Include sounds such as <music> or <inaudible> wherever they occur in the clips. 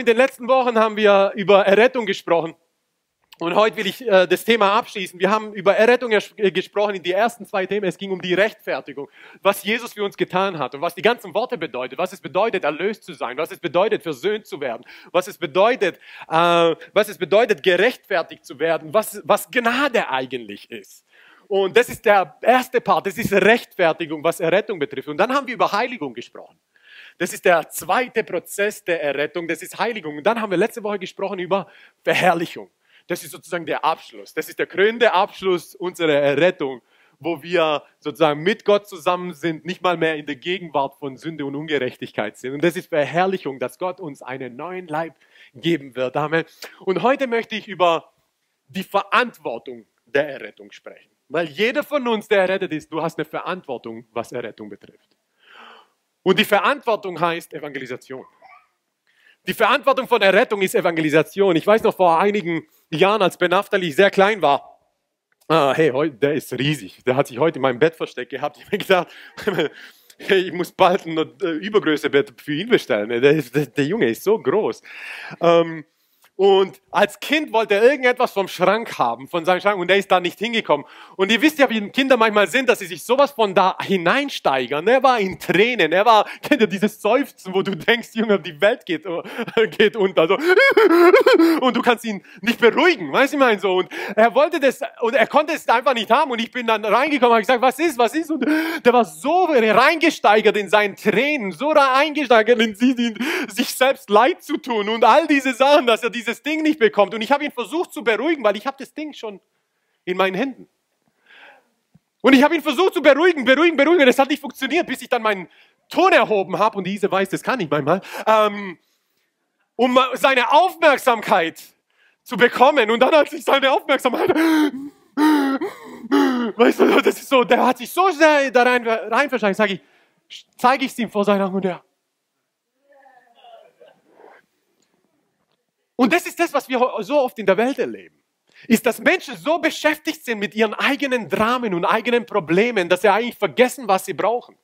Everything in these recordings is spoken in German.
in den letzten Wochen haben wir über Errettung gesprochen. Und heute will ich äh, das Thema abschließen. Wir haben über Errettung äh, gesprochen in die ersten zwei Themen. Es ging um die Rechtfertigung, was Jesus für uns getan hat und was die ganzen Worte bedeuten, was es bedeutet, erlöst zu sein, was es bedeutet, versöhnt zu werden, was es bedeutet, äh, was es bedeutet, gerechtfertigt zu werden, was, was Gnade eigentlich ist. Und das ist der erste Part, das ist Rechtfertigung, was Errettung betrifft. Und dann haben wir über Heiligung gesprochen. Das ist der zweite Prozess der Errettung, das ist Heiligung. Und dann haben wir letzte Woche gesprochen über Verherrlichung. Das ist sozusagen der Abschluss. Das ist der krönende Abschluss unserer Errettung, wo wir sozusagen mit Gott zusammen sind, nicht mal mehr in der Gegenwart von Sünde und Ungerechtigkeit sind. Und das ist Verherrlichung, dass Gott uns einen neuen Leib geben wird. Amen. Und heute möchte ich über die Verantwortung der Errettung sprechen. Weil jeder von uns, der errettet ist, du hast eine Verantwortung, was Errettung betrifft. Und die Verantwortung heißt Evangelisation. Die Verantwortung von Errettung ist Evangelisation. Ich weiß noch vor einigen Jahren, als Ben Aftali sehr klein war, ah, hey, der ist riesig. Der hat sich heute in meinem Bett versteckt gehabt. Ich habe mir gedacht, <laughs> hey, ich muss bald ein äh, Übergrößebett für ihn bestellen. Der, der, der Junge ist so groß. Ähm, und als Kind wollte er irgendetwas vom Schrank haben, von seinem Schrank, und er ist da nicht hingekommen. Und ihr wisst ja, wie Kinder manchmal sind, dass sie sich sowas von da hineinsteigern. Er war in Tränen, er war, kennt ihr dieses Seufzen, wo du denkst, Junge, die Welt geht, geht unter. So. Und du kannst ihn nicht beruhigen, weißt du, ich meine so. Und er wollte das, und er konnte es einfach nicht haben. Und ich bin dann reingekommen, habe gesagt, was ist, was ist? Und der war so reingesteigert in seinen Tränen, so reingesteigert in sich selbst leid zu tun und all diese Sachen, dass er diese dieses Ding nicht bekommt. Und ich habe ihn versucht zu beruhigen, weil ich habe das Ding schon in meinen Händen. Und ich habe ihn versucht zu beruhigen, beruhigen, beruhigen. Es hat nicht funktioniert, bis ich dann meinen Ton erhoben habe. Und diese weiß, das kann ich manchmal. Ähm, um seine Aufmerksamkeit zu bekommen. Und dann hat sich seine Aufmerksamkeit. Weißt du, das ist so, der hat sich so sehr da rein, rein verscheinigt. Sage ich, zeige ich es ihm vor seiner Augen und er Und das ist das, was wir so oft in der Welt erleben. Ist, dass Menschen so beschäftigt sind mit ihren eigenen Dramen und eigenen Problemen, dass sie eigentlich vergessen, was sie brauchen.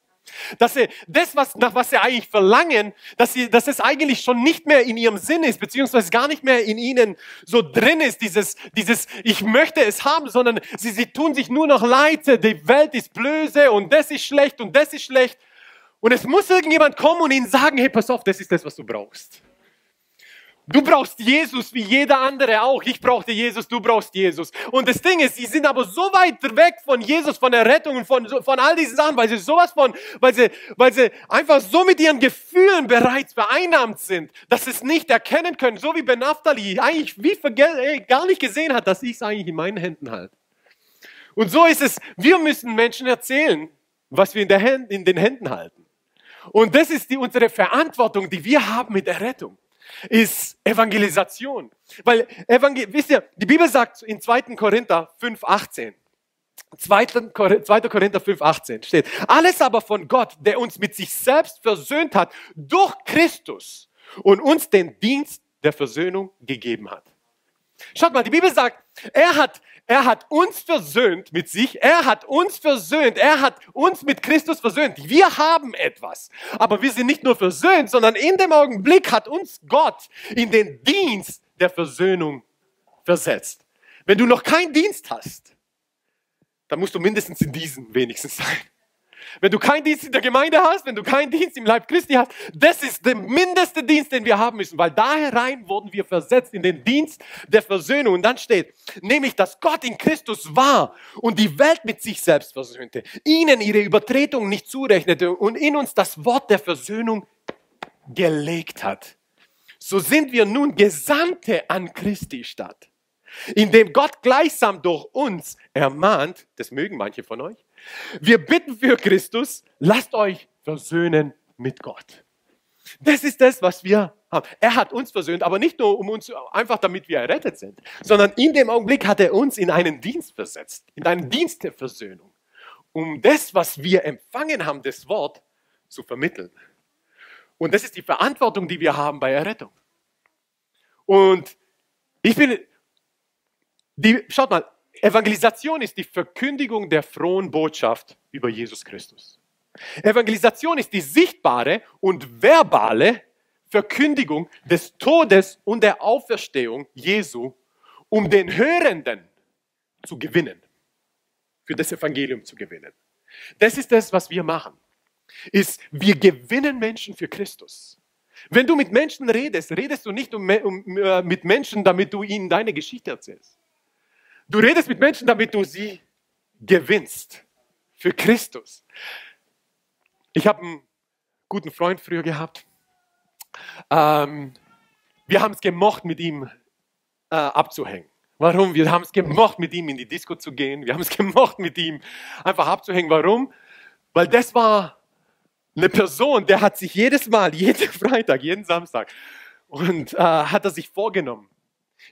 Dass sie das, was, nach was sie eigentlich verlangen, dass, sie, dass es eigentlich schon nicht mehr in ihrem Sinn ist, beziehungsweise gar nicht mehr in ihnen so drin ist, dieses, dieses ich möchte es haben, sondern sie, sie tun sich nur noch leid, die Welt ist blöse und das ist schlecht und das ist schlecht. Und es muss irgendjemand kommen und ihnen sagen, hey, pass auf, das ist das, was du brauchst. Du brauchst Jesus wie jeder andere auch. Ich brauchte Jesus, du brauchst Jesus. Und das Ding ist, sie sind aber so weit weg von Jesus, von der Rettung und von, von all diesen Sachen, weil sie sowas von, weil sie, weil sie einfach so mit ihren Gefühlen bereits vereinnahmt sind, dass sie es nicht erkennen können, so wie Ben Naftali eigentlich wie ey, gar nicht gesehen hat, dass ich es eigentlich in meinen Händen halte. Und so ist es, wir müssen Menschen erzählen, was wir in, der Hand, in den Händen halten. Und das ist die, unsere Verantwortung, die wir haben mit der Rettung ist Evangelisation. Weil, Evangel wisst ihr, die Bibel sagt in 2. Korinther 5, 18, 2. Korinther 5, 18 steht, alles aber von Gott, der uns mit sich selbst versöhnt hat, durch Christus und uns den Dienst der Versöhnung gegeben hat. Schaut mal, die Bibel sagt, er hat er hat uns versöhnt mit sich. Er hat uns versöhnt. Er hat uns mit Christus versöhnt. Wir haben etwas. Aber wir sind nicht nur versöhnt, sondern in dem Augenblick hat uns Gott in den Dienst der Versöhnung versetzt. Wenn du noch keinen Dienst hast, dann musst du mindestens in diesen wenigstens sein. Wenn du keinen Dienst in der Gemeinde hast, wenn du keinen Dienst im Leib Christi hast, das ist der mindeste Dienst, den wir haben müssen, weil da herein wurden wir versetzt in den Dienst der Versöhnung. Und dann steht, nämlich, dass Gott in Christus war und die Welt mit sich selbst versöhnte, ihnen ihre Übertretung nicht zurechnete und in uns das Wort der Versöhnung gelegt hat. So sind wir nun Gesandte an Christi Stadt, indem Gott gleichsam durch uns ermahnt, das mögen manche von euch, wir bitten für Christus, lasst euch versöhnen mit Gott. Das ist das, was wir haben. Er hat uns versöhnt, aber nicht nur um uns, einfach damit wir errettet sind, sondern in dem Augenblick hat er uns in einen Dienst versetzt, in einen Dienst der Versöhnung, um das, was wir empfangen haben, das Wort zu vermitteln. Und das ist die Verantwortung, die wir haben bei Errettung. Und ich bin, die, schaut mal, Evangelisation ist die Verkündigung der frohen Botschaft über Jesus Christus. Evangelisation ist die sichtbare und verbale Verkündigung des Todes und der Auferstehung Jesu, um den Hörenden zu gewinnen, für das Evangelium zu gewinnen. Das ist das, was wir machen. Ist, wir gewinnen Menschen für Christus. Wenn du mit Menschen redest, redest du nicht um, um, äh, mit Menschen, damit du ihnen deine Geschichte erzählst. Du redest mit Menschen, damit du sie gewinnst für Christus. Ich habe einen guten Freund früher gehabt. Ähm, wir haben es gemocht, mit ihm äh, abzuhängen. Warum? Wir haben es gemocht, mit ihm in die Disco zu gehen. Wir haben es <laughs> gemocht, mit ihm einfach abzuhängen. Warum? Weil das war eine Person, der hat sich jedes Mal, jeden <laughs> Freitag, jeden Samstag, und äh, hat er sich vorgenommen,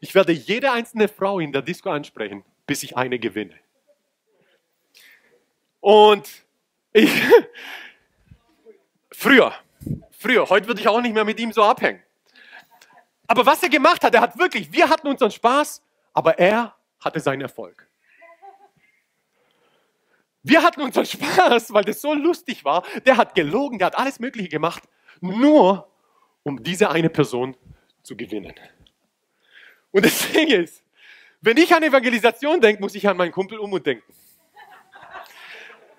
ich werde jede einzelne Frau in der Disco ansprechen, bis ich eine gewinne. Und ich, <laughs> früher, früher, heute würde ich auch nicht mehr mit ihm so abhängen. Aber was er gemacht hat, er hat wirklich, wir hatten unseren Spaß, aber er hatte seinen Erfolg. Wir hatten unseren <laughs> Spaß, weil das so lustig war. Der hat gelogen, der hat alles Mögliche gemacht, nur um diese eine Person zu gewinnen. Und das <laughs> Ding ist, wenn ich an Evangelisation denke, muss ich an meinen Kumpel Umut denken.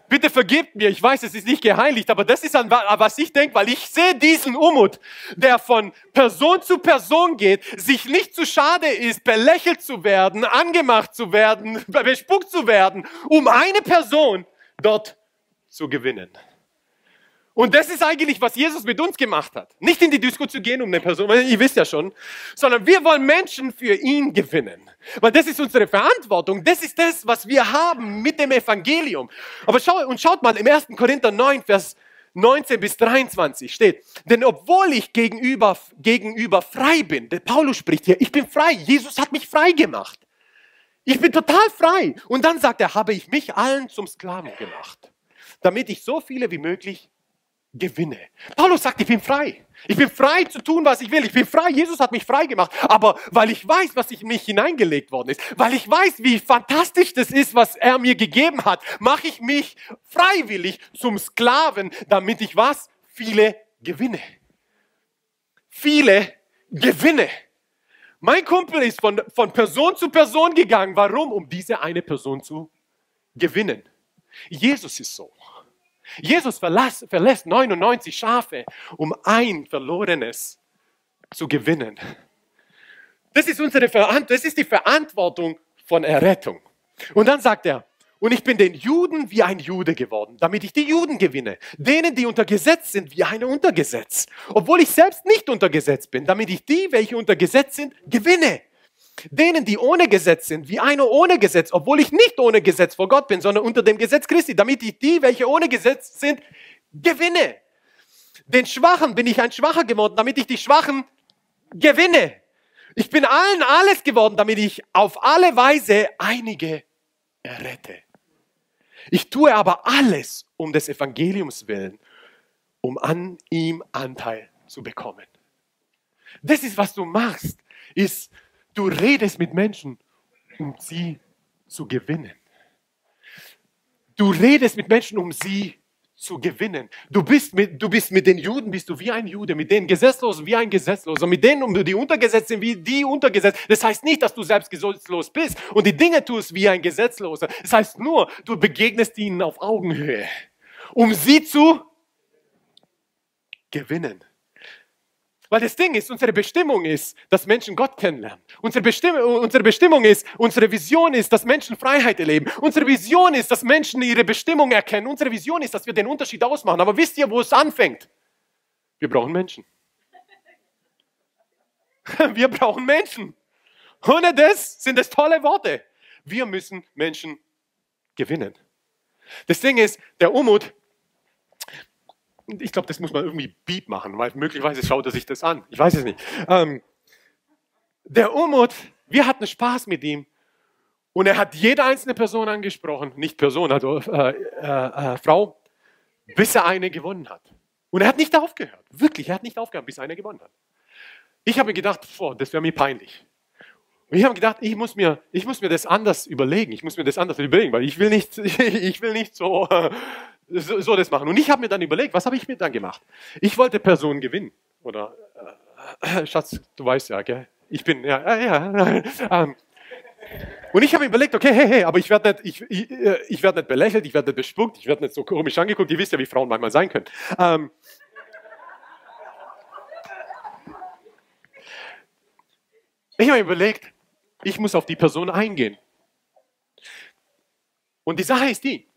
Bitte vergebt mir, ich weiß, es ist nicht geheiligt, aber das ist an was ich denke, weil ich sehe diesen Umut, der von Person zu Person geht, sich nicht zu schade ist, belächelt zu werden, angemacht zu werden, <laughs> bespuckt zu werden, um eine Person dort zu gewinnen. Und das ist eigentlich, was Jesus mit uns gemacht hat. Nicht in die Disco zu gehen, um eine Person, weil ihr wisst ja schon, sondern wir wollen Menschen für ihn gewinnen. Weil das ist unsere Verantwortung. Das ist das, was wir haben mit dem Evangelium. Aber schau, und schaut mal, im 1. Korinther 9, Vers 19 bis 23 steht, denn obwohl ich gegenüber, gegenüber frei bin, der Paulus spricht hier, ich bin frei, Jesus hat mich frei gemacht. Ich bin total frei. Und dann sagt er, habe ich mich allen zum Sklaven gemacht, damit ich so viele wie möglich gewinne. Paulus sagt, ich bin frei. Ich bin frei zu tun, was ich will. Ich bin frei. Jesus hat mich frei gemacht. Aber weil ich weiß, was in mich hineingelegt worden ist, weil ich weiß, wie fantastisch das ist, was er mir gegeben hat, mache ich mich freiwillig zum Sklaven, damit ich was? Viele gewinne. Viele gewinne. Mein Kumpel ist von, von Person zu Person gegangen. Warum? Um diese eine Person zu gewinnen. Jesus ist so. Jesus verlässt, verlässt 99 Schafe, um ein verlorenes zu gewinnen. Das ist, unsere das ist die Verantwortung von Errettung. Und dann sagt er, und ich bin den Juden wie ein Jude geworden, damit ich die Juden gewinne. Denen, die unter Gesetz sind, wie eine unter Gesetz. Obwohl ich selbst nicht unter Gesetz bin, damit ich die, welche unter Gesetz sind, gewinne denen, die ohne Gesetz sind, wie einer ohne Gesetz, obwohl ich nicht ohne Gesetz vor Gott bin, sondern unter dem Gesetz Christi, damit ich die, welche ohne Gesetz sind, gewinne. Den Schwachen bin ich ein Schwacher geworden, damit ich die Schwachen gewinne. Ich bin allen alles geworden, damit ich auf alle Weise einige errette. Ich tue aber alles um des Evangeliums willen, um an ihm Anteil zu bekommen. Das ist, was du machst, ist, Du redest mit Menschen, um sie zu gewinnen. Du redest mit Menschen, um sie zu gewinnen. Du bist mit, du bist mit den Juden, bist du wie ein Jude, mit den Gesetzlosen wie ein Gesetzloser, mit denen, um die untergesetzt sind, wie die untergesetzt. Das heißt nicht, dass du selbst gesetzlos bist und die Dinge tust wie ein Gesetzloser. Das heißt nur, du begegnest ihnen auf Augenhöhe, um sie zu gewinnen. Weil das Ding ist, unsere Bestimmung ist, dass Menschen Gott kennenlernen. Unsere Bestimmung, unsere Bestimmung ist, unsere Vision ist, dass Menschen Freiheit erleben. Unsere Vision ist, dass Menschen ihre Bestimmung erkennen. Unsere Vision ist, dass wir den Unterschied ausmachen. Aber wisst ihr, wo es anfängt? Wir brauchen Menschen. <laughs> Wir brauchen Menschen. Ohne das sind es tolle Worte. Wir müssen Menschen gewinnen. Das Ding ist, der Umut ich glaube, das muss man irgendwie Beat machen, weil möglicherweise schaut er sich das an. Ich weiß es nicht. Ähm, der Umut, wir hatten Spaß mit ihm und er hat jede einzelne Person angesprochen, nicht Person, also äh, äh, äh, Frau, bis er eine gewonnen hat. Und er hat nicht aufgehört. Wirklich, er hat nicht aufgehört, bis einer gewonnen hat. Ich habe gedacht, boah, das wäre mir peinlich. Und ich habe gedacht, ich muss, mir, ich muss mir das anders überlegen. Ich muss mir das anders überlegen, weil ich will nicht, <laughs> ich will nicht so so, so das machen. Und ich habe mir dann überlegt, was habe ich mir dann gemacht? Ich wollte Personen gewinnen. Oder, äh, Schatz, du weißt ja, gell? Ich bin, ja, ja, ja. <laughs> Ähm, und ich habe mir überlegt, okay, hey, hey, aber ich werde nicht, ich, ich, äh, ich werd nicht belächelt, ich werde nicht bespuckt, ich werde nicht so komisch angeguckt. Ihr wisst ja, wie Frauen manchmal sein können. Ähm, ich habe mir überlegt, ich muss auf die Person eingehen. Und die Sache ist die,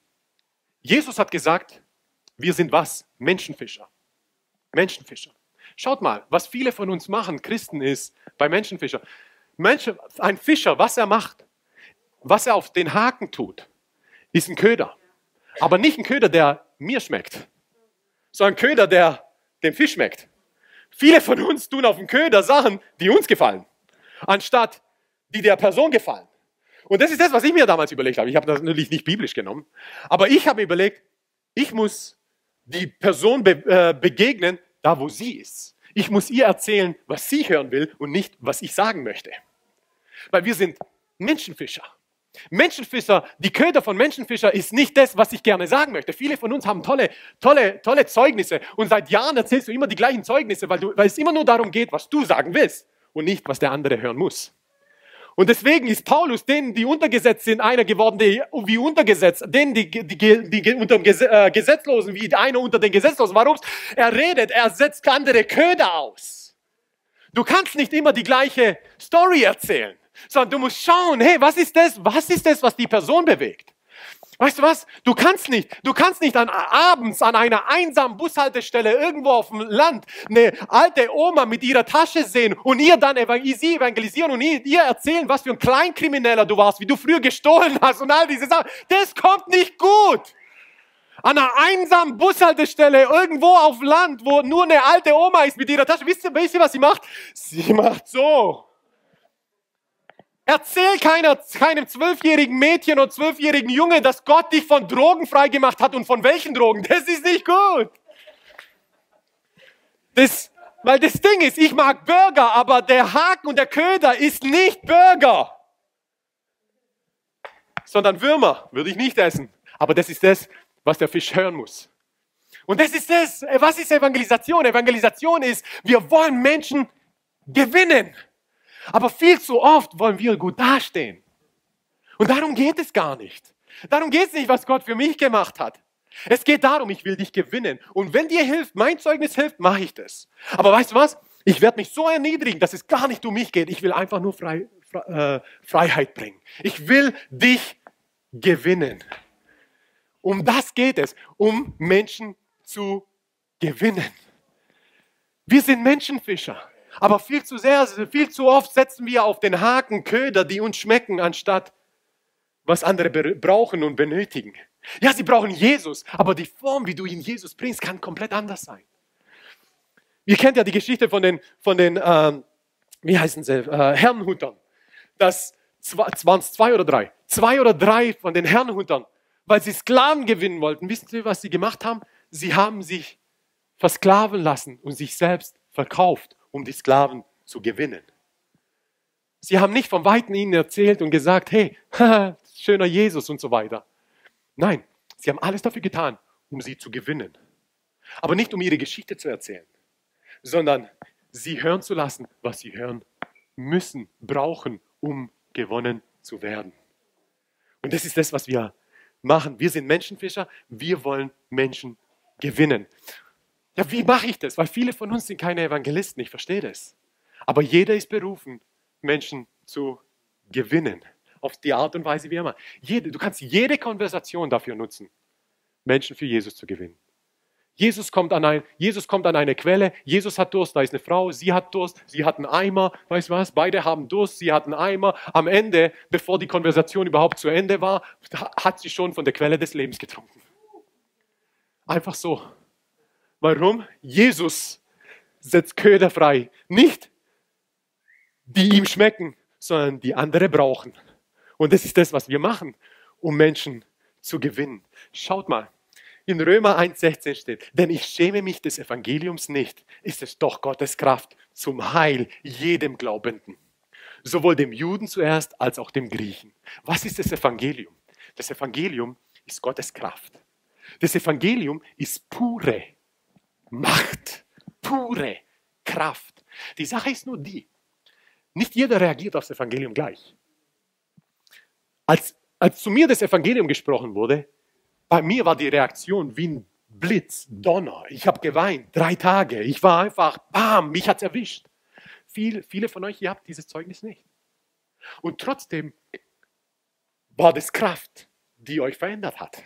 Jesus hat gesagt, wir sind was? Menschenfischer. Menschenfischer. Schaut mal, was viele von uns machen, Christen, ist bei Menschenfischer. Menschen, ein Fischer, was er macht, was er auf den Haken tut, ist ein Köder. Aber nicht ein Köder, der mir schmeckt, sondern ein Köder, der dem Fisch schmeckt. Viele von uns tun auf dem Köder Sachen, die uns gefallen, anstatt die der Person gefallen. Und das ist das, was ich mir damals überlegt habe. Ich habe das natürlich nicht biblisch genommen, aber ich habe mir überlegt, ich muss die Person be äh, begegnen, da wo sie ist. Ich muss ihr erzählen, was sie hören will und nicht, was ich sagen möchte. Weil wir sind Menschenfischer. Menschenfischer, die Köder von Menschenfischer ist nicht das, was ich gerne sagen möchte. Viele von uns haben tolle, tolle, tolle Zeugnisse und seit Jahren erzählst du immer die gleichen Zeugnisse, weil, du, weil es immer nur darum geht, was du sagen willst und nicht, was der andere hören muss. Und deswegen ist Paulus denen, die untergesetzt sind, einer geworden, die, wie untergesetzt, denen, die, die, die unter dem äh, Gesetzlosen, wie einer unter den Gesetzlosen. Warum? Er redet, er setzt andere Köder aus. Du kannst nicht immer die gleiche Story erzählen, sondern du musst schauen, hey, was ist das? Was ist das, was die Person bewegt? Weißt du was? Du kannst nicht, du kannst nicht an, abends an einer einsamen Bushaltestelle irgendwo auf dem Land eine alte Oma mit ihrer Tasche sehen und ihr dann sie evangelisieren und ihr erzählen, was für ein Kleinkrimineller du warst, wie du früher gestohlen hast und all diese Sachen. Das kommt nicht gut. An einer einsamen Bushaltestelle irgendwo auf Land, wo nur eine alte Oma ist mit ihrer Tasche. Wisst ihr, wisst ihr was sie macht? Sie macht so. Erzähl keiner, keinem zwölfjährigen Mädchen oder zwölfjährigen Junge, dass Gott dich von Drogen freigemacht hat und von welchen Drogen. Das ist nicht gut. Das, weil das Ding ist, ich mag Burger, aber der Haken und der Köder ist nicht Burger. Sondern Würmer würde ich nicht essen. Aber das ist das, was der Fisch hören muss. Und das ist das, was ist Evangelisation? Evangelisation ist, wir wollen Menschen gewinnen. Aber viel zu oft wollen wir gut dastehen. Und darum geht es gar nicht. Darum geht es nicht, was Gott für mich gemacht hat. Es geht darum, ich will dich gewinnen. Und wenn dir hilft, mein Zeugnis hilft, mache ich das. Aber weißt du was? Ich werde mich so erniedrigen, dass es gar nicht um mich geht. Ich will einfach nur Frei, äh, Freiheit bringen. Ich will dich gewinnen. Um das geht es, um Menschen zu gewinnen. Wir sind Menschenfischer. Aber viel zu sehr, viel zu oft setzen wir auf den Haken Köder, die uns schmecken, anstatt was andere brauchen und benötigen. Ja, sie brauchen Jesus, aber die Form, wie du ihn Jesus bringst, kann komplett anders sein. Ihr kennt ja die Geschichte von den, von den ähm, wie heißen sie, äh, Herrenhutern. Das waren es zwei oder drei. Zwei oder drei von den Herrenhutern, weil sie Sklaven gewinnen wollten. Wissen Sie, was sie gemacht haben? Sie haben sich versklaven lassen und sich selbst verkauft um die Sklaven zu gewinnen. Sie haben nicht von Weitem ihnen erzählt und gesagt, hey, <laughs> schöner Jesus und so weiter. Nein, sie haben alles dafür getan, um sie zu gewinnen. Aber nicht um ihre Geschichte zu erzählen, sondern sie hören zu lassen, was sie hören müssen, brauchen, um gewonnen zu werden. Und das ist das, was wir machen. Wir sind Menschenfischer, wir wollen Menschen gewinnen. Ja, wie mache ich das? Weil viele von uns sind keine Evangelisten, ich verstehe das. Aber jeder ist berufen, Menschen zu gewinnen. Auf die Art und Weise wie immer. Jede, du kannst jede Konversation dafür nutzen, Menschen für Jesus zu gewinnen. Jesus kommt, an ein, Jesus kommt an eine Quelle, Jesus hat Durst, da ist eine Frau, sie hat Durst, sie hat einen Eimer, weißt du was, beide haben Durst, sie hat einen Eimer. Am Ende, bevor die Konversation überhaupt zu Ende war, hat sie schon von der Quelle des Lebens getrunken. Einfach so. Warum? Jesus setzt Köder frei. Nicht die ihm schmecken, sondern die andere brauchen. Und das ist das, was wir machen, um Menschen zu gewinnen. Schaut mal, in Römer 1,16 steht, denn ich schäme mich des Evangeliums nicht, ist es doch Gottes Kraft zum Heil jedem Glaubenden. Sowohl dem Juden zuerst als auch dem Griechen. Was ist das Evangelium? Das Evangelium ist Gottes Kraft. Das Evangelium ist pure Macht, pure Kraft. Die Sache ist nur die, nicht jeder reagiert aufs Evangelium gleich. Als, als zu mir das Evangelium gesprochen wurde, bei mir war die Reaktion wie ein Blitz, Donner. Ich habe geweint, drei Tage. Ich war einfach, bam, mich hat es erwischt. Viel, viele von euch, ihr habt dieses Zeugnis nicht. Und trotzdem war das Kraft, die euch verändert hat.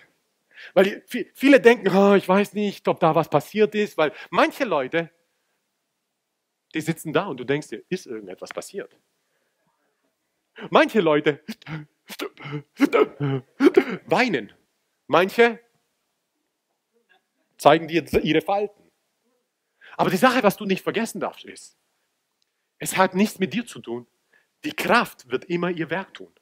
Weil viele denken, oh, ich weiß nicht, ob da was passiert ist, weil manche Leute, die sitzen da und du denkst dir, ist irgendetwas passiert. Manche Leute weinen. Manche zeigen dir ihre Falten. Aber die Sache, was du nicht vergessen darfst, ist, es hat nichts mit dir zu tun. Die Kraft wird immer ihr Werk tun.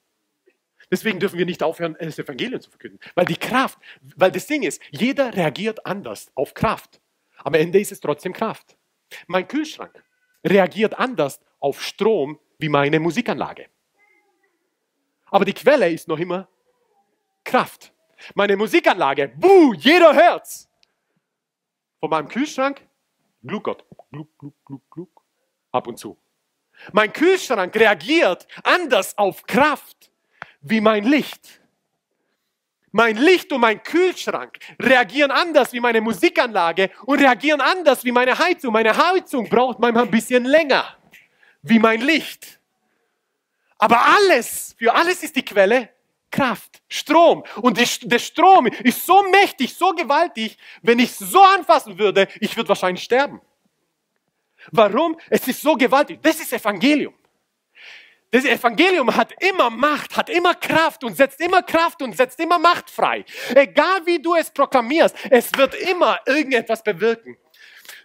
Deswegen dürfen wir nicht aufhören, das Evangelium zu verkünden. Weil die Kraft, weil das Ding ist, jeder reagiert anders auf Kraft. Am Ende ist es trotzdem Kraft. Mein Kühlschrank reagiert anders auf Strom wie meine Musikanlage. Aber die Quelle ist noch immer Kraft. Meine Musikanlage, buh, jeder hört's. Von meinem Kühlschrank, Gluckert, gluck, gluck, gluck, gluck, ab und zu. Mein Kühlschrank reagiert anders auf Kraft wie mein Licht. Mein Licht und mein Kühlschrank reagieren anders wie meine Musikanlage und reagieren anders wie meine Heizung. Meine Heizung braucht manchmal ein bisschen länger wie mein Licht. Aber alles, für alles ist die Quelle Kraft, Strom. Und die, der Strom ist so mächtig, so gewaltig, wenn ich es so anfassen würde, ich würde wahrscheinlich sterben. Warum? Es ist so gewaltig. Das ist Evangelium. Das Evangelium hat immer Macht, hat immer Kraft und setzt immer Kraft und setzt immer Macht frei. Egal wie du es proklamierst, es wird immer irgendetwas bewirken.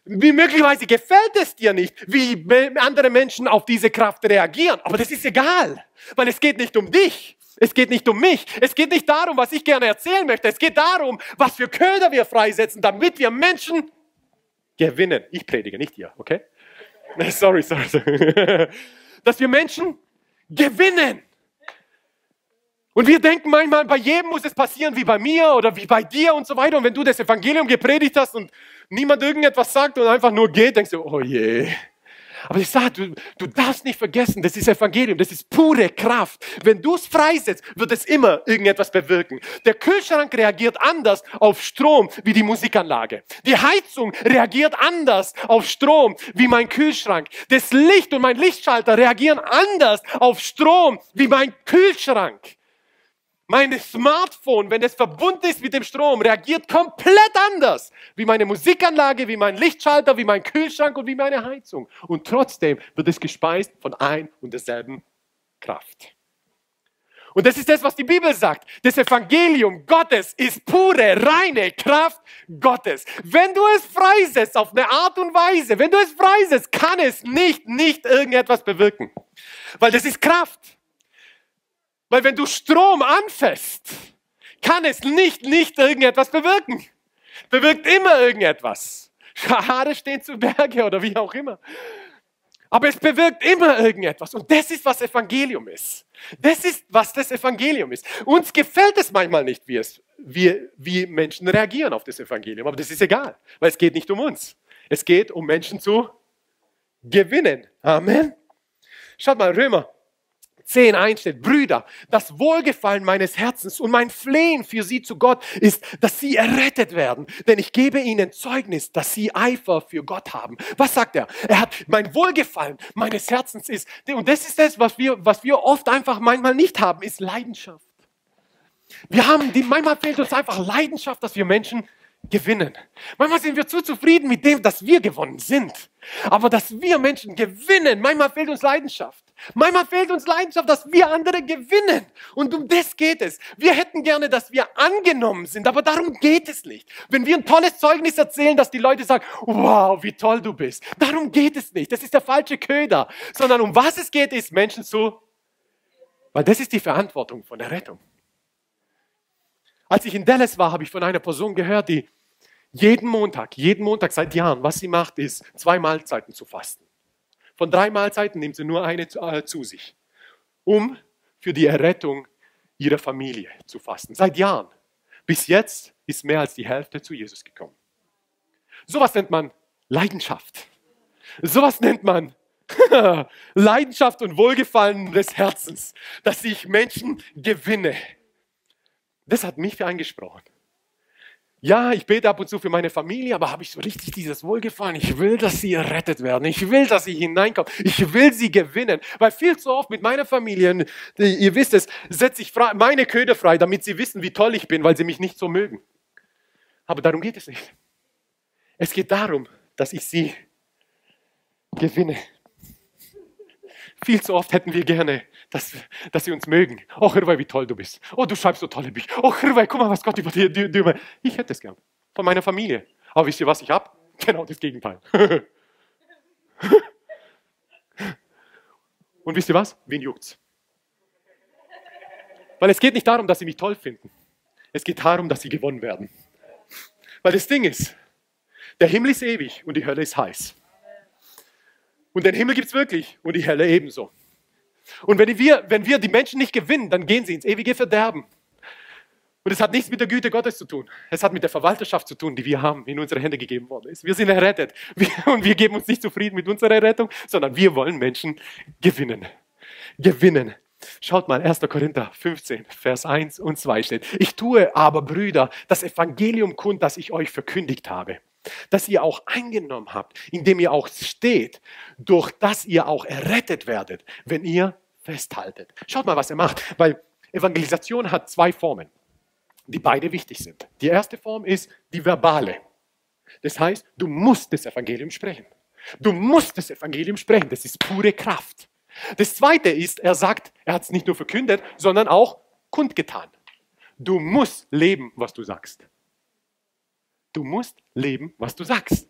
Wie möglicherweise gefällt es dir nicht, wie andere Menschen auf diese Kraft reagieren. Aber das ist egal, weil es geht nicht um dich. Es geht nicht um mich. Es geht nicht darum, was ich gerne erzählen möchte. Es geht darum, was für Köder wir freisetzen, damit wir Menschen gewinnen. Ich predige, nicht ihr, okay? <laughs> Sorry, sorry. sorry. <laughs> Dass wir Menschen gewinnen. Und wir denken manchmal, bei jedem muss es passieren wie bei mir oder wie bei dir und so weiter. Und wenn du das Evangelium gepredigt hast und niemand irgendetwas sagt und einfach nur geht, denkst du, oh je. Aber ich sage, du, du darfst nicht vergessen, das ist Evangelium, das ist pure Kraft. Wenn du es freisetzt, wird es immer irgendetwas bewirken. Der Kühlschrank reagiert anders auf Strom wie die Musikanlage. Die Heizung reagiert anders auf Strom wie mein Kühlschrank. Das Licht und mein Lichtschalter reagieren anders auf Strom wie mein Kühlschrank. Mein Smartphone, wenn es verbunden ist mit dem Strom, reagiert komplett anders wie meine Musikanlage, wie mein Lichtschalter, wie mein Kühlschrank und wie meine Heizung. Und trotzdem wird es gespeist von ein und derselben Kraft. Und das ist das, was die Bibel sagt. Das Evangelium Gottes ist pure, reine Kraft Gottes. Wenn du es freisetzt auf eine Art und Weise, wenn du es freisetzt, kann es nicht, nicht irgendetwas bewirken. Weil das ist Kraft. Weil wenn du Strom anfasst, kann es nicht, nicht irgendetwas bewirken. Bewirkt immer irgendetwas. Haare stehen zu Berge oder wie auch immer. Aber es bewirkt immer irgendetwas. Und das ist, was Evangelium ist. Das ist, was das Evangelium ist. Uns gefällt es manchmal nicht, wie, es, wie, wie Menschen reagieren auf das Evangelium. Aber das ist egal, weil es geht nicht um uns. Es geht um Menschen zu gewinnen. Amen. Schaut mal, Römer 10 einsteht, Brüder, das Wohlgefallen meines Herzens und mein Flehen für sie zu Gott ist, dass sie errettet werden. Denn ich gebe ihnen Zeugnis, dass sie Eifer für Gott haben. Was sagt er? Er hat mein Wohlgefallen meines Herzens ist, und das ist das, was wir, was wir oft einfach manchmal nicht haben, ist Leidenschaft. Wir haben die, manchmal fehlt uns einfach Leidenschaft, dass wir Menschen gewinnen. Manchmal sind wir zu zufrieden mit dem, dass wir gewonnen sind. Aber dass wir Menschen gewinnen, manchmal fehlt uns Leidenschaft. Manchmal fehlt uns Leidenschaft, dass wir andere gewinnen. Und um das geht es. Wir hätten gerne, dass wir angenommen sind, aber darum geht es nicht. Wenn wir ein tolles Zeugnis erzählen, dass die Leute sagen, wow, wie toll du bist. Darum geht es nicht. Das ist der falsche Köder. Sondern um was es geht, ist Menschen zu, weil das ist die Verantwortung von der Rettung. Als ich in Dallas war, habe ich von einer Person gehört, die jeden Montag, jeden Montag seit Jahren, was sie macht, ist zwei Mahlzeiten zu fasten. Von drei Mahlzeiten nimmt sie nur eine zu, äh, sich, um für die Errettung ihrer Familie zu fasten. Seit Jahren. Bis jetzt ist mehr als die Hälfte zu Jesus gekommen. Sowas nennt man Leidenschaft. Sowas nennt man <laughs> Leidenschaft und Wohlgefallen des Herzens, dass ich Menschen gewinne. Das hat mich angesprochen. Ja, ich bete ab und zu für meine Familie, aber habe ich so richtig dieses Wohlgefallen? Ich will, dass sie errettet werden. Ich will, dass sie hineinkommen. Ich will sie gewinnen. Weil viel zu oft mit meiner Familie, ihr wisst es, setze ich meine Köder frei, damit sie wissen, wie toll ich bin, weil sie mich nicht so mögen. Aber darum geht es nicht. Es geht darum, dass ich sie gewinne. Viel zu oft hätten wir gerne, dass, dass sie uns mögen. Oh, Hirwei, wie toll du bist. Oh, du schreibst so tolle Bücher. Oh, Hirwei, guck mal, was Gott über dir, dir. Ich hätte es gern. Von meiner Familie. Aber wisst ihr, was ich habe? Genau das Gegenteil. <laughs> Und wisst ihr was? Wen juckt's? Weil es geht nicht darum, dass sie mich toll finden. Es geht darum, dass sie gewonnen werden. Weil das Ding ist, der Himmel ist ewig und die Hölle ist heiß. Und den Himmel gibt es wirklich und die Hölle ebenso. Und wenn wir, wenn wir die Menschen nicht gewinnen, dann gehen sie ins ewige Verderben. Und es hat nichts mit der Güte Gottes zu tun. Es hat mit der Verwalterschaft zu tun, die wir haben, in unsere Hände gegeben worden ist. Wir sind errettet. Wir, <laughs> und wir geben uns nicht zufrieden mit unserer Errettung, sondern wir wollen Menschen gewinnen. Gewinnen. Schaut mal, 1. Korinther 15, Vers 1 und 2 steht. Ich tue aber, Brüder, das Evangelium kund, das ich euch verkündigt habe das ihr auch eingenommen habt, indem ihr auch steht, durch das ihr auch errettet werdet, wenn ihr festhaltet. Schaut mal, was er macht, weil Evangelisation hat zwei Formen, die beide wichtig sind. Die erste Form ist die verbale. Das heißt, du musst das Evangelium sprechen. Du musst das Evangelium sprechen. Das ist pure Kraft. Das zweite ist, er sagt, er hat es nicht nur verkündet, sondern auch kundgetan. Du musst leben, was du sagst. Du musst leben, was du sagst.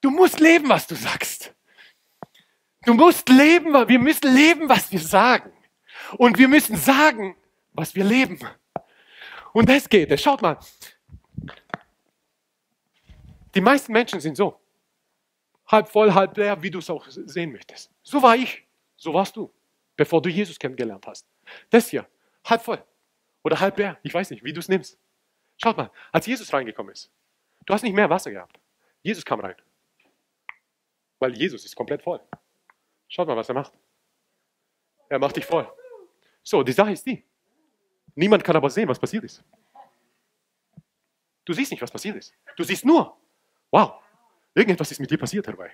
Du musst leben, was du sagst. Du musst leben, wir müssen leben, was wir sagen. Und wir müssen sagen, was wir leben. Und das geht. Schaut mal. Die meisten Menschen sind so. Halb voll, halb leer, wie du es auch sehen möchtest. So war ich. So warst du, bevor du Jesus kennengelernt hast. Das hier, halb voll. Oder halb leer. Ich weiß nicht, wie du es nimmst. Schaut mal, als Jesus reingekommen ist, du hast nicht mehr Wasser gehabt. Jesus kam rein. Weil Jesus ist komplett voll. Schaut mal, was er macht. Er macht dich voll. So, die Sache ist die. Niemand kann aber sehen, was passiert ist. Du siehst nicht, was passiert ist. Du siehst nur, wow, irgendetwas ist mit dir passiert dabei.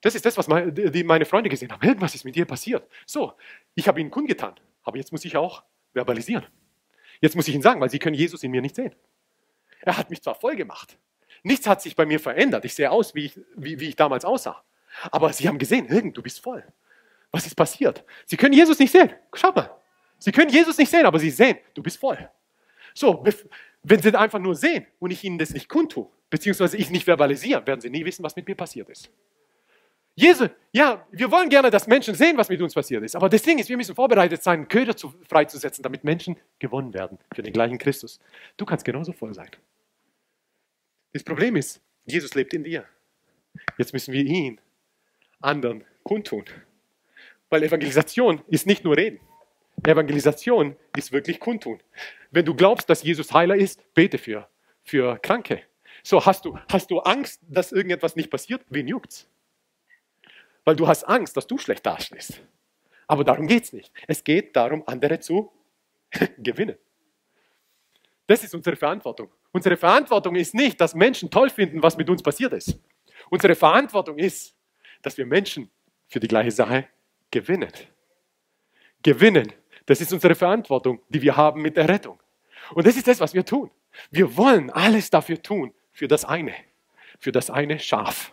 Das ist das, was meine, Freunde gesehen haben. Irgendwas ist mit dir passiert. So, ich habe ihnen kundgetan, aber jetzt muss ich auch verbalisieren. Jetzt muss ich ihnen sagen, weil sie können Jesus in mir nicht sehen. Er hat mich zwar voll gemacht. Nichts hat sich bei mir verändert. Ich sehe aus, wie ich, wie, wie ich damals aussah. Aber sie haben gesehen, irgend, du bist voll. Was ist passiert? Sie können Jesus nicht sehen. Schau mal. Sie können Jesus nicht sehen, aber sie sehen, du bist voll. So, wenn sie einfach nur sehen und ich ihnen das nicht kundtue, beziehungsweise ich nicht verbalisiere, werden sie nie wissen, was mit mir passiert ist. Jesus, ja, wir wollen gerne, dass Menschen sehen, was mit uns passiert ist. Aber das Ding ist, wir müssen vorbereitet sein, Köder zu, freizusetzen, damit Menschen gewonnen werden für den gleichen Christus. Du kannst genauso voll sein. Das Problem ist, Jesus lebt in dir. Jetzt müssen wir ihn anderen kundtun. Weil Evangelisation ist nicht nur reden. Evangelisation ist wirklich kundtun. Wenn du glaubst, dass Jesus Heiler ist, bete für, für Kranke. So, hast du, hast du Angst, dass irgendetwas nicht passiert? Wen juckt's? Weil du hast Angst, dass du schlecht dastehst. Aber darum geht es nicht. Es geht darum, andere zu <laughs> gewinnen. Das ist unsere Verantwortung. Unsere Verantwortung ist nicht, dass Menschen toll finden, was mit uns passiert ist. Unsere Verantwortung ist, dass wir Menschen für die gleiche Sache gewinnen. Gewinnen. Das ist unsere Verantwortung, die wir haben mit der Rettung. Und das ist das, was wir tun. Wir wollen alles dafür tun, für das eine, für das eine Schaf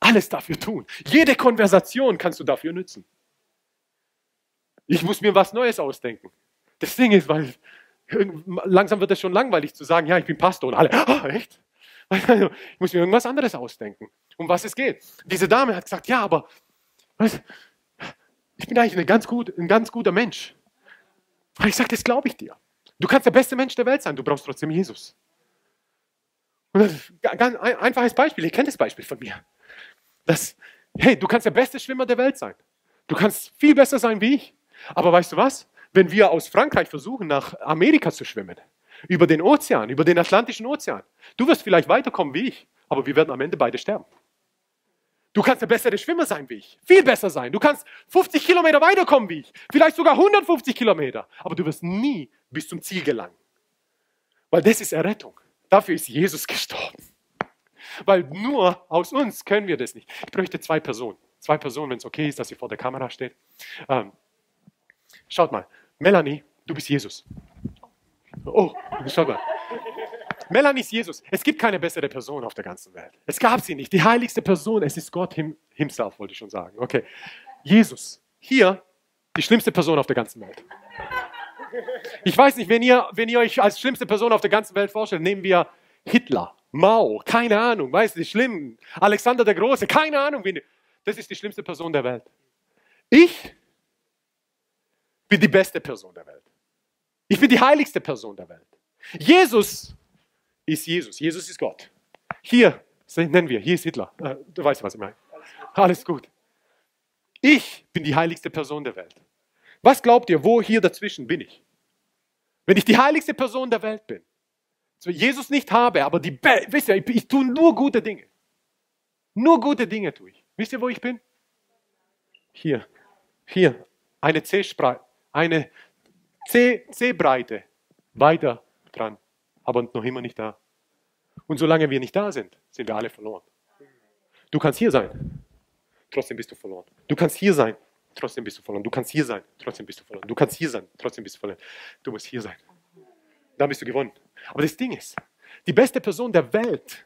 alles dafür tun. Jede Konversation kannst du dafür nutzen. Ich muss mir was Neues ausdenken. Das Ding ist, weil langsam wird es schon langweilig zu sagen, ja, ich bin Pastor und alle, oh, echt? Ich muss mir irgendwas anderes ausdenken, um was es geht. Diese Dame hat gesagt, ja, aber weißt, ich bin eigentlich ganz gut, ein ganz guter Mensch. Aber ich sage, das glaube ich dir. Du kannst der beste Mensch der Welt sein, du brauchst trotzdem Jesus. Und das ist ein einfaches Beispiel, ihr kennt das Beispiel von mir. Das, hey, du kannst der beste Schwimmer der Welt sein. Du kannst viel besser sein wie ich. Aber weißt du was? Wenn wir aus Frankreich versuchen, nach Amerika zu schwimmen, über den Ozean, über den Atlantischen Ozean, du wirst vielleicht weiterkommen wie ich, aber wir werden am Ende beide sterben. Du kannst der bessere Schwimmer sein wie ich. Viel besser sein. Du kannst 50 Kilometer weiterkommen wie ich. Vielleicht sogar 150 Kilometer. Aber du wirst nie bis zum Ziel gelangen. Weil das ist Errettung. Dafür ist Jesus gestorben. Weil nur aus uns können wir das nicht. Ich bräuchte zwei Personen. Zwei Personen, wenn es okay ist, dass sie vor der Kamera steht. Ähm, schaut mal. Melanie, du bist Jesus. Oh, schaut mal. Melanie ist Jesus. Es gibt keine bessere Person auf der ganzen Welt. Es gab sie nicht. Die heiligste Person, es ist Gott him, himself, wollte ich schon sagen. Okay. Jesus. Hier die schlimmste Person auf der ganzen Welt. Ich weiß nicht, wenn ihr, wenn ihr euch als schlimmste Person auf der ganzen Welt vorstellt, nehmen wir Hitler, Mao, keine Ahnung, weißt du, die schlimmen, Alexander der Große, keine Ahnung. Wen, das ist die schlimmste Person der Welt. Ich bin die beste Person der Welt. Ich bin die heiligste Person der Welt. Jesus ist Jesus. Jesus ist Gott. Hier nennen wir, hier ist Hitler. Äh, du weißt, was ich meine. Alles gut. Ich bin die heiligste Person der Welt. Was glaubt ihr, wo hier dazwischen bin ich? Wenn ich die heiligste Person der Welt bin, Jesus nicht habe, aber die, wisst ihr, ich, ich tue nur gute Dinge. Nur gute Dinge tue ich. Wisst ihr, wo ich bin? Hier, hier, eine C-Breite, eine C-Breite, weiter dran aber noch immer nicht da. Und solange wir nicht da sind, sind wir alle verloren. Du kannst hier sein, trotzdem bist du verloren. Du kannst hier sein, trotzdem bist du verloren. Du kannst hier sein, trotzdem bist du verloren. Du kannst hier sein, trotzdem bist du verloren. Du musst hier sein. Dann bist du gewonnen. Aber das Ding ist, die beste Person der Welt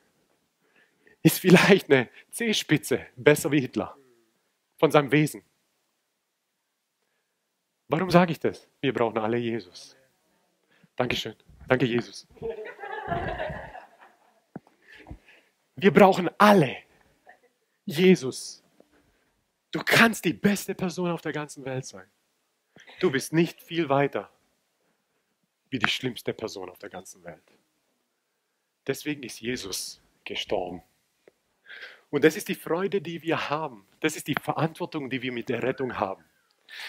ist vielleicht eine C-Spitze, besser wie Hitler, von seinem Wesen. Warum sage ich das? Wir brauchen alle Jesus. Dankeschön. Danke, Jesus. Wir brauchen alle Jesus. Du kannst die beste Person auf der ganzen Welt sein. Du bist nicht viel weiter wie die schlimmste Person auf der ganzen Welt. Deswegen ist Jesus gestorben. Und das ist die Freude, die wir haben. Das ist die Verantwortung, die wir mit der Rettung haben.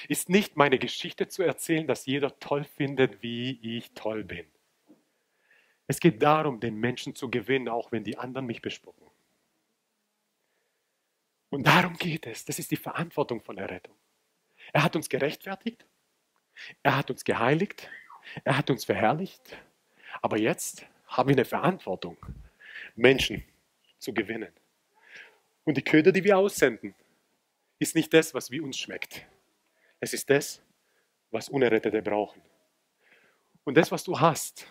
Ist nicht meine Geschichte zu erzählen, dass jeder toll findet, wie ich toll bin. Es geht darum, den Menschen zu gewinnen, auch wenn die anderen mich bespucken. Und darum geht es. Das ist die Verantwortung von der Rettung. Er hat uns gerechtfertigt. Er hat uns geheiligt. Er hat uns verherrlicht. Aber jetzt haben wir eine Verantwortung, Menschen zu gewinnen. Und die Köder, die wir aussenden, ist nicht das, was wie uns schmeckt. Es ist das, was Unerrettete brauchen. Und das, was du hast,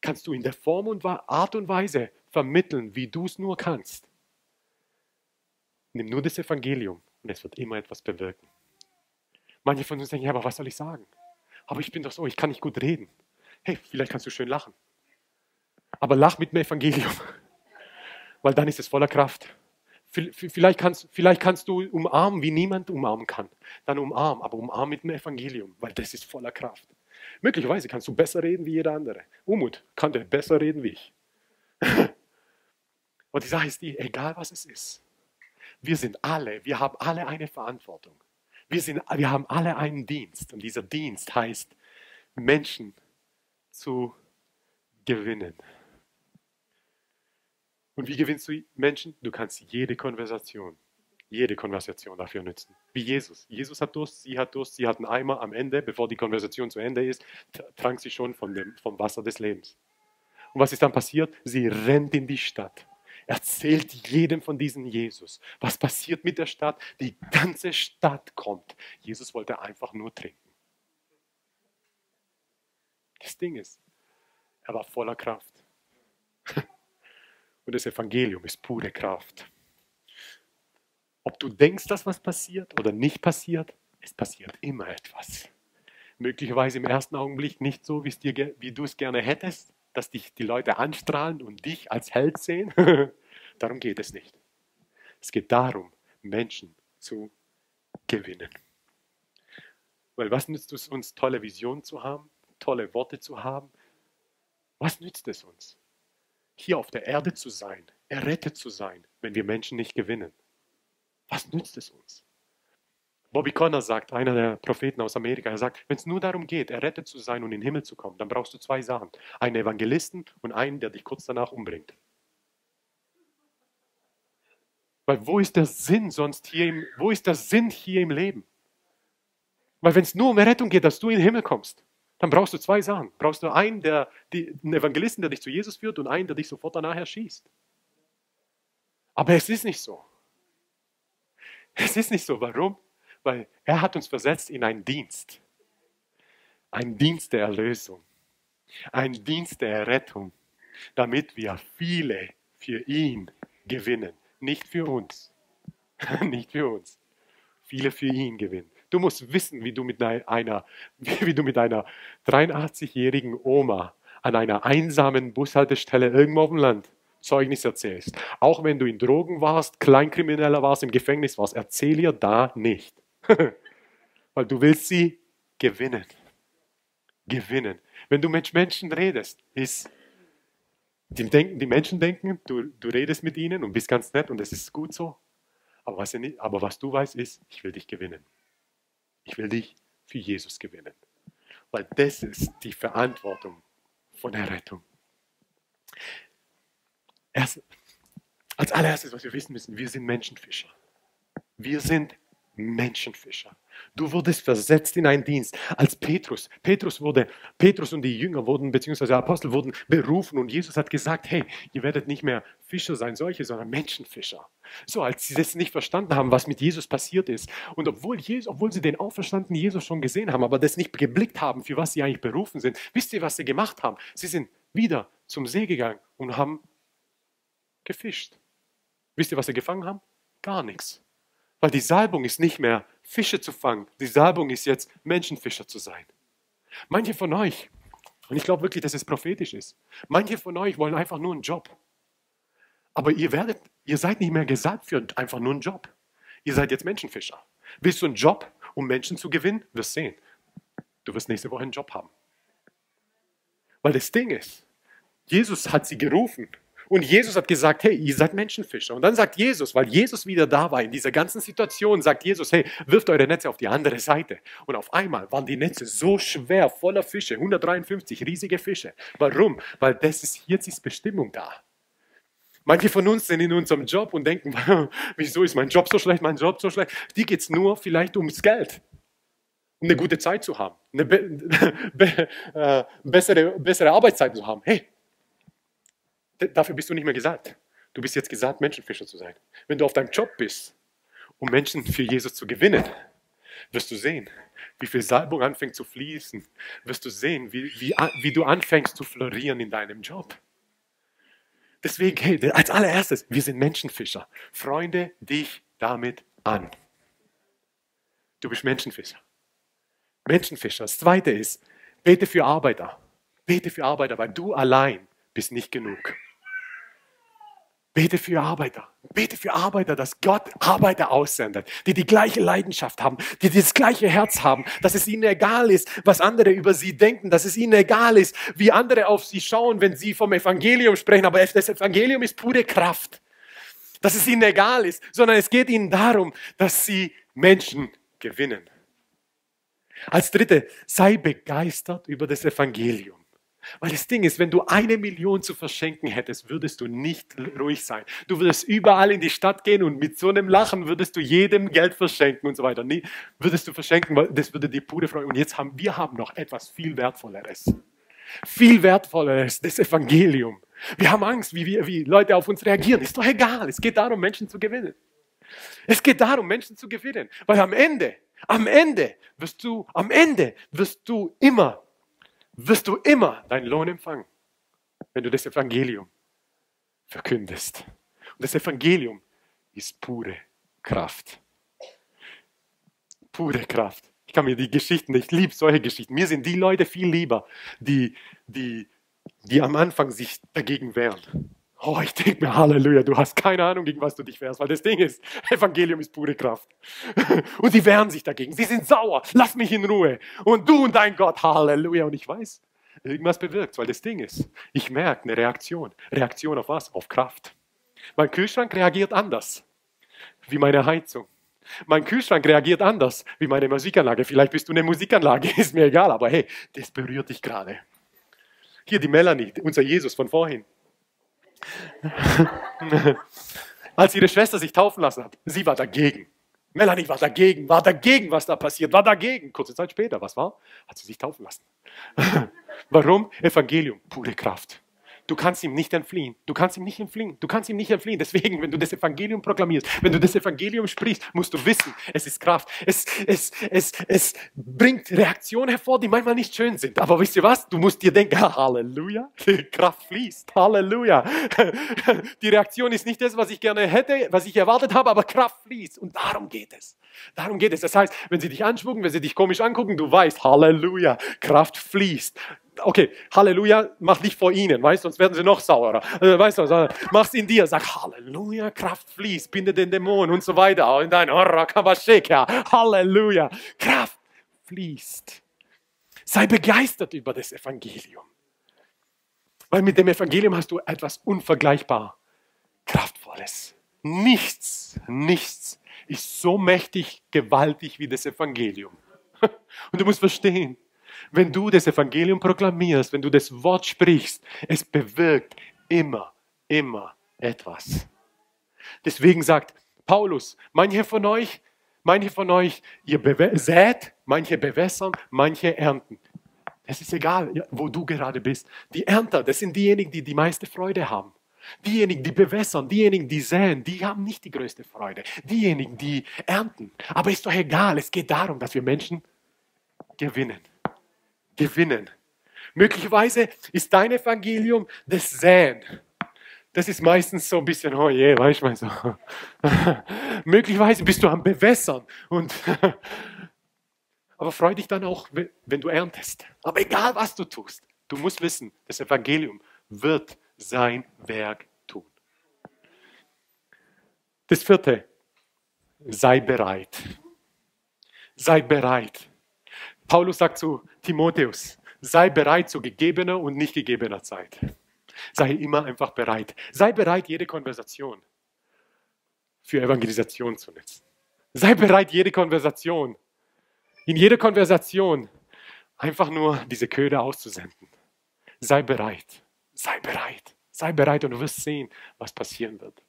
kannst du in der Form und Art und Weise vermitteln, wie du es nur kannst. Nimm nur das Evangelium und es wird immer etwas bewirken. Manche von uns denken, ja, aber was soll ich sagen? Aber ich bin doch so, ich kann nicht gut reden. Hey, vielleicht kannst du schön lachen. Aber lach mit dem Evangelium, <laughs> weil dann ist es voller Kraft. Vielleicht kannst, vielleicht kannst du umarmen, wie niemand umarmen kann. Dann umarm, aber umarm mit dem Evangelium, weil das ist voller Kraft. Möglicherweise kannst du besser reden wie jeder andere. Umut kann der besser reden wie ich. <laughs> Und die Sache ist die, egal was es ist, wir sind alle, wir haben alle eine Verantwortung. Wir, sind, wir haben alle einen Dienst. Und dieser Dienst heißt, Menschen zu gewinnen. Und wie gewinnst du Menschen? Du kannst jede Konversation jede Konversation dafür nützen. Wie Jesus. Jesus hat Durst, sie hat Durst, sie hat einen Eimer am Ende, bevor die Konversation zu Ende ist, trank sie schon von dem, vom Wasser des Lebens. Und was ist dann passiert? Sie rennt in die Stadt, erzählt jedem von diesem Jesus. Was passiert mit der Stadt? Die ganze Stadt kommt. Jesus wollte einfach nur trinken. Das Ding ist, er war voller Kraft. <laughs> Und das Evangelium ist pure Kraft. Ob du denkst, dass was passiert oder nicht passiert, es passiert immer etwas. Möglicherweise im ersten Augenblick nicht so, dir, wie du es gerne hättest, dass dich die Leute anstrahlen und dich als Held sehen. <laughs> darum geht es nicht. Es geht darum, Menschen zu gewinnen. Weil was nützt es uns, tolle Visionen zu haben, tolle Worte zu haben? Was nützt es uns, hier auf der Erde zu sein, errettet zu sein, wenn wir Menschen nicht gewinnen? Was nützt es uns? Bobby Connor sagt, einer der Propheten aus Amerika, er sagt, wenn es nur darum geht, errettet zu sein und in den Himmel zu kommen, dann brauchst du zwei Sachen. Einen Evangelisten und einen, der dich kurz danach umbringt. Weil wo ist der Sinn sonst hier im, wo ist der Sinn hier im Leben? Weil wenn es nur um Rettung geht, dass du in den Himmel kommst, dann brauchst du zwei Sachen. Brauchst du einen, der, die, einen Evangelisten, der dich zu Jesus führt und einen, der dich sofort danach erschießt. Aber es ist nicht so. Es ist nicht so. Warum? Weil er hat uns versetzt in einen Dienst. Ein Dienst der Erlösung. Ein Dienst der Errettung. Damit wir viele für ihn gewinnen. Nicht für uns. <laughs> Nicht für uns. Viele für ihn gewinnen. Du musst wissen, wie du mit einer, <laughs> wie du mit einer 83-jährigen Oma an einer einsamen Bushaltestelle irgendwo auf dem Land Zeugnis erzählst. Auch wenn du in Drogen warst, Kleinkrimineller warst, im Gefängnis warst, erzähl ihr da nicht. <laughs> Weil du willst sie gewinnen. Gewinnen. Wenn du mit Menschen redest, ist, die, denken, die Menschen denken, du, du redest mit ihnen und bist ganz nett und es ist gut so. Aber was, aber was du weißt, ist, ich will dich gewinnen. Ich will dich für Jesus gewinnen. Weil das ist die Verantwortung von der Rettung. Erst, als allererstes, was wir wissen müssen, wir sind Menschenfischer. Wir sind Menschenfischer. Du wurdest versetzt in einen Dienst. Als Petrus, Petrus wurde, Petrus und die Jünger wurden, beziehungsweise Apostel wurden berufen und Jesus hat gesagt, hey, ihr werdet nicht mehr Fischer sein, solche, sondern Menschenfischer. So, als sie das nicht verstanden haben, was mit Jesus passiert ist und obwohl, Jesus, obwohl sie den auferstandenen Jesus schon gesehen haben, aber das nicht geblickt haben, für was sie eigentlich berufen sind, wisst ihr, was sie gemacht haben? Sie sind wieder zum See gegangen und haben gefischt. Wisst ihr, was sie gefangen haben? Gar nichts. Weil die Salbung ist nicht mehr Fische zu fangen. Die Salbung ist jetzt Menschenfischer zu sein. Manche von euch, und ich glaube wirklich, dass es prophetisch ist, manche von euch wollen einfach nur einen Job. Aber ihr werdet, ihr seid nicht mehr gesalbt für einfach nur einen Job. Ihr seid jetzt Menschenfischer. Willst du einen Job, um Menschen zu gewinnen? Wirst sehen. Du wirst nächste Woche einen Job haben. Weil das Ding ist, Jesus hat sie gerufen und Jesus hat gesagt, hey, ihr seid Menschenfischer. Und dann sagt Jesus, weil Jesus wieder da war in dieser ganzen Situation, sagt Jesus, hey, wirft eure Netze auf die andere Seite. Und auf einmal waren die Netze so schwer, voller Fische, 153 riesige Fische. Warum? Weil das ist, jetzt ist Bestimmung da. Manche von uns sind in unserem Job und denken, <laughs> wieso ist mein Job so schlecht, mein Job so schlecht? Die geht es nur vielleicht ums Geld, um eine gute Zeit zu haben, eine be <laughs> be äh, bessere, bessere Arbeitszeit zu haben. Hey, dafür bist du nicht mehr gesagt. Du bist jetzt gesagt, Menschenfischer zu sein. Wenn du auf deinem Job bist, um Menschen für Jesus zu gewinnen, wirst du sehen, wie viel Salbung anfängt zu fließen. Wirst du sehen, wie, wie, wie du anfängst zu florieren in deinem Job. Deswegen, hey, als allererstes, wir sind Menschenfischer. Freunde dich damit an. Du bist Menschenfischer. Menschenfischer. Das zweite ist, bete für Arbeiter. Bete für Arbeiter, weil du allein bist nicht genug. Bete für Arbeiter. Bete für Arbeiter, dass Gott Arbeiter aussendet, die die gleiche Leidenschaft haben, die das gleiche Herz haben, dass es ihnen egal ist, was andere über sie denken, dass es ihnen egal ist, wie andere auf sie schauen, wenn sie vom Evangelium sprechen. Aber das Evangelium ist pure Kraft. Dass es ihnen egal ist, sondern es geht ihnen darum, dass sie Menschen gewinnen. Als dritte, sei begeistert über das Evangelium. Weil das Ding ist, wenn du eine Million zu verschenken hättest, würdest du nicht ruhig sein. Du würdest überall in die Stadt gehen und mit so einem Lachen würdest du jedem Geld verschenken und so weiter. Nee, würdest du verschenken, weil das würde die pure Freude. Und jetzt haben wir haben noch etwas viel Wertvolleres. Viel Wertvolleres, das Evangelium. Wir haben Angst, wie, wir, wie Leute auf uns reagieren. Ist doch egal. Es geht darum, Menschen zu gewinnen. Es geht darum, Menschen zu gewinnen. Weil am Ende, am Ende wirst du, am Ende wirst du immer wirst du immer deinen Lohn empfangen, wenn du das Evangelium verkündest. Und das Evangelium ist pure Kraft. Pure Kraft. Ich kann mir die Geschichten, ich liebe solche Geschichten. Mir sind die Leute viel lieber, die, die, die am Anfang sich dagegen wehren. Oh, ich denke mir, Halleluja, du hast keine Ahnung, gegen was du dich wehrst, weil das Ding ist, <laughs> Evangelium ist pure Kraft. <laughs> Und sie wehren sich dagegen. Sie sind sauer. Lass mich in Ruhe. Und du und dein Gott, Halleluja. Und ich weiß, irgendwas bewirkt, weil das Ding ist, ich merke eine Reaktion. Reaktion auf was? Auf Kraft. Mein Kühlschrank reagiert anders wie meine Heizung. Mein Kühlschrank reagiert anders wie meine Musikanlage. Vielleicht bist du eine Musikanlage, <laughs> ist mir egal, aber hey, das berührt dich gerade. Hier die Melanie, unser Jesus von vorhin. <laughs> als ihre Schwester sich taufen lassen hat, sie war dagegen. Melanie war dagegen, war dagegen, was da passiert, war dagegen. Kurze Zeit später, was war? Hat sie sich taufen lassen. <laughs> Warum? Evangelium, pure Kraft. Du kannst ihm nicht entfliehen. Du kannst ihm nicht entfliehen. Du kannst ihm nicht entfliehen. Deswegen, wenn du das Evangelium proklamierst, wenn du das Evangelium sprichst, musst du wissen, es ist Kraft. Es, es, es, es bringt Reaktionen hervor, die manchmal nicht schön sind. Aber wisst ihr was? Du musst dir denken, <laughs> Halleluja, Kraft fließt. Halleluja. <laughs> Die Reaktion ist nicht das, was ich gerne hätte, was ich erwartet habe, aber Kraft fließt. Und darum geht es. Darum geht es. Das heißt, wenn sie dich anspucken, wenn sie dich komisch angucken, du weißt, Halleluja, Kraft fließt okay, Halleluja, mach nicht vor ihnen, weißt, sonst werden sie noch saurer. Also, weißt du, mach's in dir, sag Halleluja, Kraft fließt, binde den Dämon und so weiter. In dein Halleluja, Kraft fließt. Sei begeistert über das Evangelium. Weil mit dem Evangelium hast du etwas unvergleichbar Kraftvolles. Nichts, nichts ist so mächtig, gewaltig wie das Evangelium. <laughs> Und du musst verstehen, wenn du das Evangelium proklamierst, wenn du das Wort sprichst, es bewirkt immer, immer etwas. Deswegen sagt Paulus, manche von euch, manche von euch, ihr sät, manche bewässern, manche ernten. Es ist egal, wo du gerade bist. Die Ernter, das sind diejenigen, die die meiste Freude haben. Diejenigen, die bewässern, diejenigen, die säen, die haben nicht die größte Freude. Diejenigen, die ernten. Aber ist doch egal, es geht darum, dass wir Menschen gewinnen gewinnen. Möglicherweise ist dein Evangelium das Säen. Das ist meistens so ein bisschen, oh je, weißt du, so. <laughs> Möglicherweise bist du am Bewässern und <laughs> aber freu dich dann auch, wenn du erntest. Aber egal, was du tust, du musst wissen, das Evangelium wird sein Werk tun. Das vierte, sei bereit. Sei bereit. Paulus sagt zu Timotheus, sei bereit zu gegebener und nicht gegebener Zeit. Sei immer einfach bereit. Sei bereit, jede Konversation für Evangelisation zu nutzen. Sei bereit, jede Konversation, in jeder Konversation einfach nur diese Köder auszusenden. Sei bereit, sei bereit, sei bereit und du wirst sehen, was passieren wird.